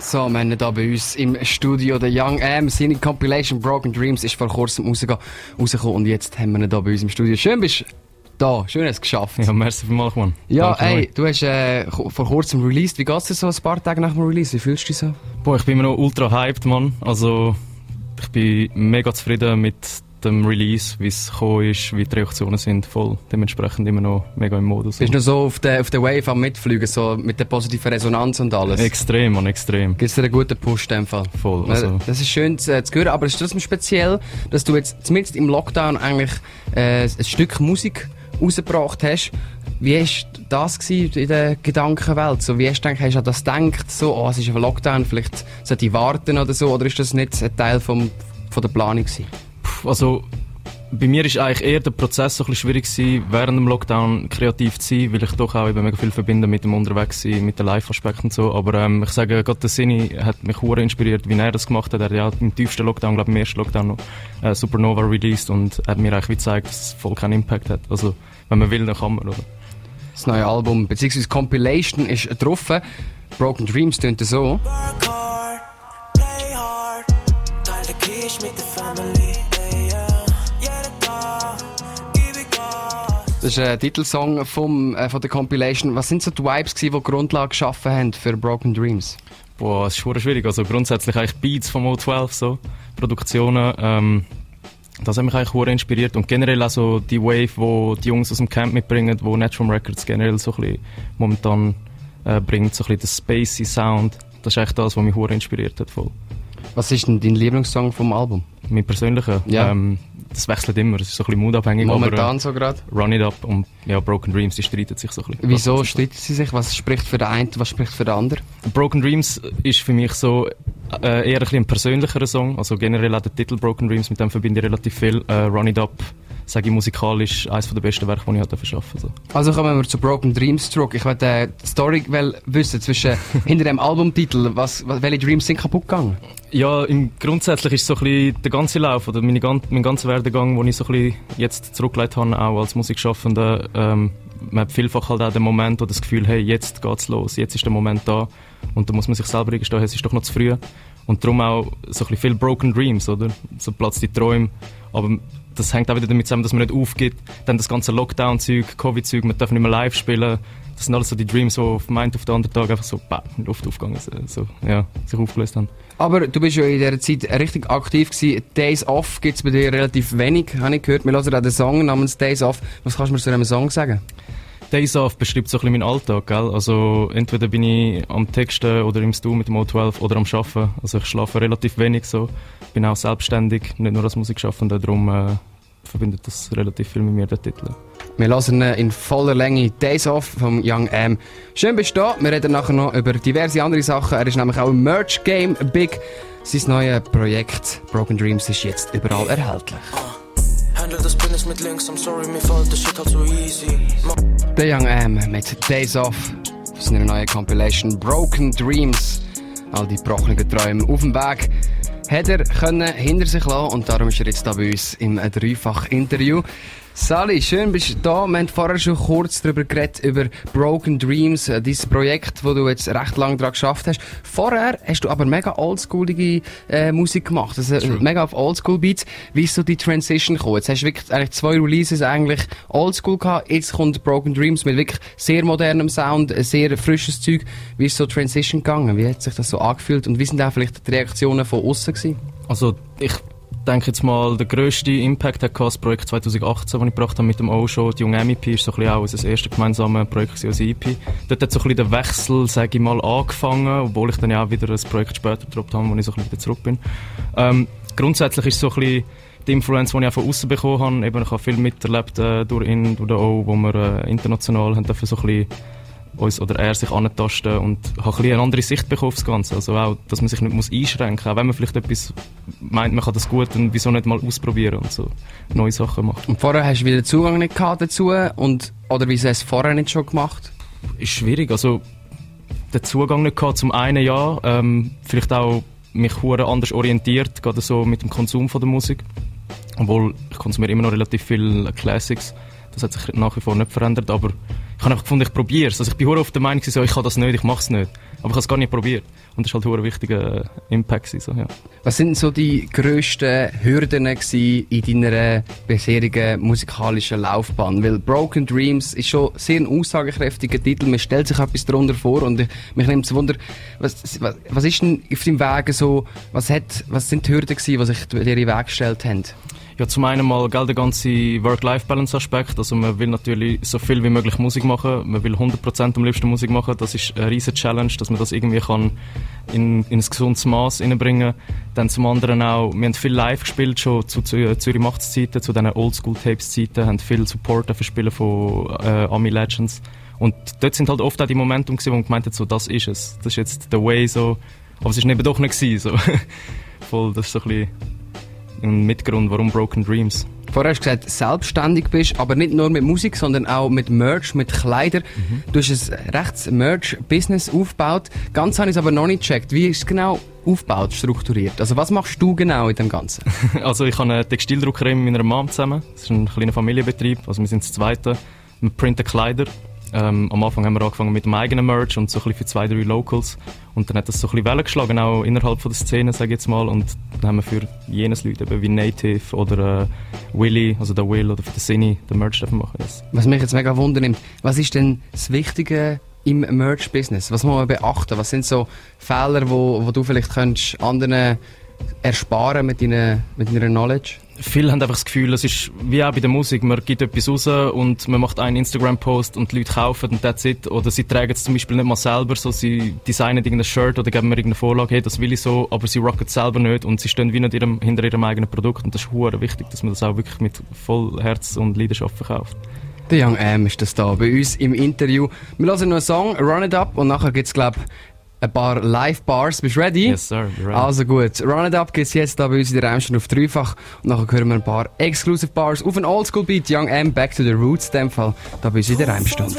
So, wir haben hier bei uns im Studio der Young M. Seine Compilation Broken Dreams ist vor kurzem rausgekommen und jetzt haben wir ihn hier bei uns im Studio. Schön bist du da. Schön, hast du es geschafft. Ja, merci vielmals, Mann. Ja, Danke ey, du hast äh, vor kurzem released. Wie geht's dir so ein paar Tage nach dem Release? Wie fühlst du dich so? Boah, ich bin immer noch ultra hyped, Mann. Also, ich bin mega zufrieden mit dem Release, wie es gekommen ist, wie die Reaktionen sind. Voll dementsprechend immer noch mega im Modus. Bist du noch so auf der, auf der Wave am Mitfliegen, so mit der positiven Resonanz und alles? Extrem, Mann, extrem. Gibt's dir einen guten Push in dem Fall? Voll, also- Das ist schön zu, äh, zu hören, aber es ist trotzdem speziell, dass du jetzt zumindest im Lockdown eigentlich äh, ein Stück Musik rausgebracht hast. Wie war das in der Gedankenwelt? So, wie hast du gedacht, hast du an das gedacht? So, oh, es ist ein Lockdown, vielleicht sollte ich warten oder so? Oder ist das nicht ein Teil vom, von der Planung gewesen? Also, bei mir ist eigentlich eher der Prozess so ein bisschen schwierig gewesen, während dem Lockdown kreativ zu sein, weil ich doch auch eben mega viel verbinde mit dem Unterwegssein, mit den Live-Aspekten und so. Aber ähm, ich sage, gerade der Sini hat mich hure inspiriert, wie er das gemacht hat. Er hat ja im tiefsten Lockdown, glaube ich, im ersten Lockdown noch äh, Supernova released und hat mir eigentlich wie gezeigt, dass es voll keinen Impact hat. Also, wenn man will, dann kann man, oder? Das neue Album, beziehungsweise Compilation ist drauf. Broken Dreams tönt so. Work Das ist ein Titelsong vom, äh, von der Compilation. Was sind so die Vibes gewesen, die die Grundlage geschaffen haben für Broken Dreams? Boah, es ist schwierig. Also grundsätzlich eigentlich Beats vom O12, so, Produktionen, ähm, das hat mich eigentlich hure inspiriert. Und generell auch so die Wave, wo die Jungs aus dem Camp mitbringen, wo Natural Records generell so ein bisschen momentan äh, bringt, so ein bisschen der spacey Sound. Das ist eigentlich das, was mich hure inspiriert hat, voll. Was ist denn dein Lieblingssong vom Album? Mein persönlicher, Ja. ähm, das wechselt immer, es ist so ein bisschen moodabhängig, Momentan aber so gerade. Run It Up und ja, Broken Dreams, die streiten sich so ein bisschen. Wieso streiten sie sich? Was spricht für den einen, was spricht für den anderen? Broken Dreams ist für mich so äh, eher ein, bisschen ein persönlicherer Song. Also generell auch der Titel Broken Dreams, mit dem verbinde ich relativ viel. Äh, Run It Up, sage ich musikalisch, eines der besten Werke, die ich hatte verschaffen. So. Also kommen wir zu Broken Dreams zurück. Ich wollte äh, die Story wissen zwischen hinter dem Albumtitel. Was, was, welche Dreams sind kaputt gegangen? Ja, im grundsätzlich ist so ein bisschen der ganze Lauf oder meine, mein ganzer Werdegang, den ich so ein bisschen jetzt zurückgelegt habe, auch als Musikschaffender. Ähm, man hat vielfach halt auch den Moment oder das Gefühl, hey, jetzt geht's los, jetzt ist der Moment da. Und da muss man sich selber eingestehen, es ist doch noch zu früh. Und darum auch so ein bisschen viel Broken Dreams, oder? So Platz die Träume. Aber das hängt auch wieder damit zusammen, dass man nicht aufgibt. Dann das ganze Lockdown-Zeug, Covid-Zeug, man darf nicht mehr live spielen. Das sind alles so die Dreams, die auf meinen auf den anderen Tag einfach so bam, in Luft aufgegangen sind, so, ja, sich aufgelöst haben. Aber du bist ja in dieser Zeit richtig aktiv gewesen. Days Off gibt's bei dir relativ wenig, habe ich gehört. Wir hören auch den Song namens Days Off. Was kannst du mir zu diesem Song sagen? Days Off beschreibt so ein bisschen meinen Alltag, gell? Also entweder bin ich am Texten oder im Studio mit dem O12 oder am Arbeiten. Also ich schlafe relativ wenig so. Bin auch selbstständig, nicht nur als Musikschaffender, darum äh, verbindet das relativ viel mit mir, der Titel. Wir hören in voller Länge Days Off vom Young M. Schön bist du da. Wir reden nachher noch über diverse andere Sachen. Er ist nämlich auch im Merch Game Big. Sein neues Projekt Broken Dreams ist jetzt überall erhältlich. Handle das Business mit links, I'm sorry, mir fällt das Shit halt so easy. Der Young M mit Days Off. Das ist eine neue Compilation Broken Dreams. All die gebrochenen Träume auf dem Weg hat er können hinter sich lassen und darum ist er jetzt da bei uns im Dreifach-Interview. Sally, schön bist du da. Wir haben vorher schon kurz darüber geredet, über Broken Dreams, äh, dieses Projekt, wo du jetzt recht lange daran geschafft hast. Vorher hast du aber mega oldschoolige äh, Musik gemacht, also äh, mega auf Oldschool-Beats. Wie ist so die Transition gekommen? Jetzt hast du wirklich eigentlich zwei Releases eigentlich Oldschool gehabt, jetzt kommt Broken Dreams mit wirklich sehr modernem Sound, äh, sehr frisches Zeug. Wie ist so die Transition gegangen? Wie hat sich das so angefühlt und wie sind auch vielleicht die Reaktionen von außen gewesen? Also ich denke jetzt mal, der grösste Impact hat das Projekt 2018, das ich gebracht habe mit dem O-Show. Die junge MEP ist so ein auch unser erstes gemeinsames Projekt als EP. Dort hat so ein der Wechsel, sage ich mal, angefangen, obwohl ich dann ja auch wieder ein Projekt später gedroppt habe, wo ich so ein wieder zurück bin. Ähm, grundsätzlich ist so ein bisschen die Influence, die ich auch von außen bekommen habe. Eben, ich habe viel miterlebt äh, durch ihn, durch den O, wo wir äh, international haben dafür so ein bisschen uns oder er sich antasten und habe ein bisschen eine andere Sicht bekommen auf das Ganze. Also auch, dass man sich nicht muss einschränken muss. Auch wenn man vielleicht etwas meint, man kann das gut, dann wieso nicht mal ausprobieren und so neue Sachen machen. Und vorher hast du wieder Zugang nicht gehabt dazu und, oder wieso hast du es vorher nicht schon gemacht? Ist schwierig. Also, den Zugang nicht gehabt, zum einen ja, ähm, vielleicht auch mich hure anders orientiert, gerade so mit dem Konsum von der Musik. Obwohl, ich konsumiere immer noch relativ viel Classics. Das hat sich nach wie vor nicht verändert, aber ich habe einfach gefunden, ich probiere es. Also ich bin auf der Meinung, so, ich kann das nicht, ich mache es nicht. Aber ich habe es gar nicht probiert. Und das ist halt hure wichtiger äh, Impact. So, ja. Was sind so die grössten Hürden in deiner bisherigen musikalischen Laufbahn? Weil Broken Dreams ist schon sehr ein aussagekräftiger Titel. Man stellt sich etwas darunter vor und mich nimmt es Wunder, was, was, was ist denn auf deinem Weg so, was, hat, was sind die Hürden die sich dir in den Weg gestellt haben? Ja, zum einen mal, gell, der ganze Work-Life-Balance-Aspekt. Also man will natürlich so viel wie möglich Musik machen. Man will 100% am liebsten Musik machen. Das ist eine riesige Challenge, dass man das irgendwie kann in, in ein gesundes Maß reinbringen Dann zum anderen auch, wir haben viel live gespielt, schon zu, zu Zürich Machts Zeiten, zu diesen Oldschool-Tapes-Zeiten, haben viel Support für Spielen von äh, Ami Legends. Und dort sind halt oft auch die Momentum gewesen, wo man gemeint hat, so, das ist es. Das ist jetzt der Way, so. Aber es ist eben doch nicht so. Voll, das ist so ein bisschen ein Mitgrund, warum Broken Dreams. Vorher hast du gesagt, selbstständig bist, aber nicht nur mit Musik, sondern auch mit Merch, mit Kleidern. Mhm. Du hast ein rechts Merch-Business aufgebaut. Ganz habe ich es aber noch nicht gecheckt. Wie ist es genau aufgebaut, strukturiert? Also was machst du genau in dem Ganzen? also ich habe eine Textildruckerei mit meiner Mom zusammen. Das ist ein kleiner Familienbetrieb. Also wir sind das Zweite. Wir printen Kleider ähm, am Anfang haben wir angefangen mit dem eigenen Merch und so ein für zwei, drei Locals. Und dann hat das so ein bisschen Wellen geschlagen, auch innerhalb von der Szene, sage ich jetzt mal. Und dann haben wir für jenes Leute eben wie Native oder äh, Willy, also der Will oder für den Cine, den Merch dürfen machen. Yes. Was mich jetzt mega wundernimmt, was ist denn das Wichtige im Merch-Business? Was muss man beachten? Was sind so Fehler, wo, wo du vielleicht könntest anderen ersparen mit deiner, mit deiner Knowledge? Viele haben einfach das Gefühl, es ist wie auch bei der Musik, man gibt etwas raus und man macht einen Instagram-Post und die Leute kaufen und that's it. Oder sie tragen es zum Beispiel nicht mal selber, so sie designen irgendein Shirt oder geben mir irgendeine Vorlage, hey, das will ich so, aber sie rocken es selber nicht und sie stehen wie nicht ihrem, hinter ihrem eigenen Produkt und das ist hure wichtig, dass man das auch wirklich mit voll Herz und Leidenschaft verkauft. Der Young M ist das da bei uns im Interview. Wir hören noch einen Song, Run It Up, und nachher gibt's glaub ein paar Live-Bars. Bist du ready? Yes, sir. Ready. Also gut. Run It Up geht's jetzt da bei uns in der Raumstunde auf dreifach. Und nachher hören wir ein paar Exclusive Bars auf ein Oldschool Beat. Young M, Back to the Roots, in dem Fall, da bei uns in der Raumstunde.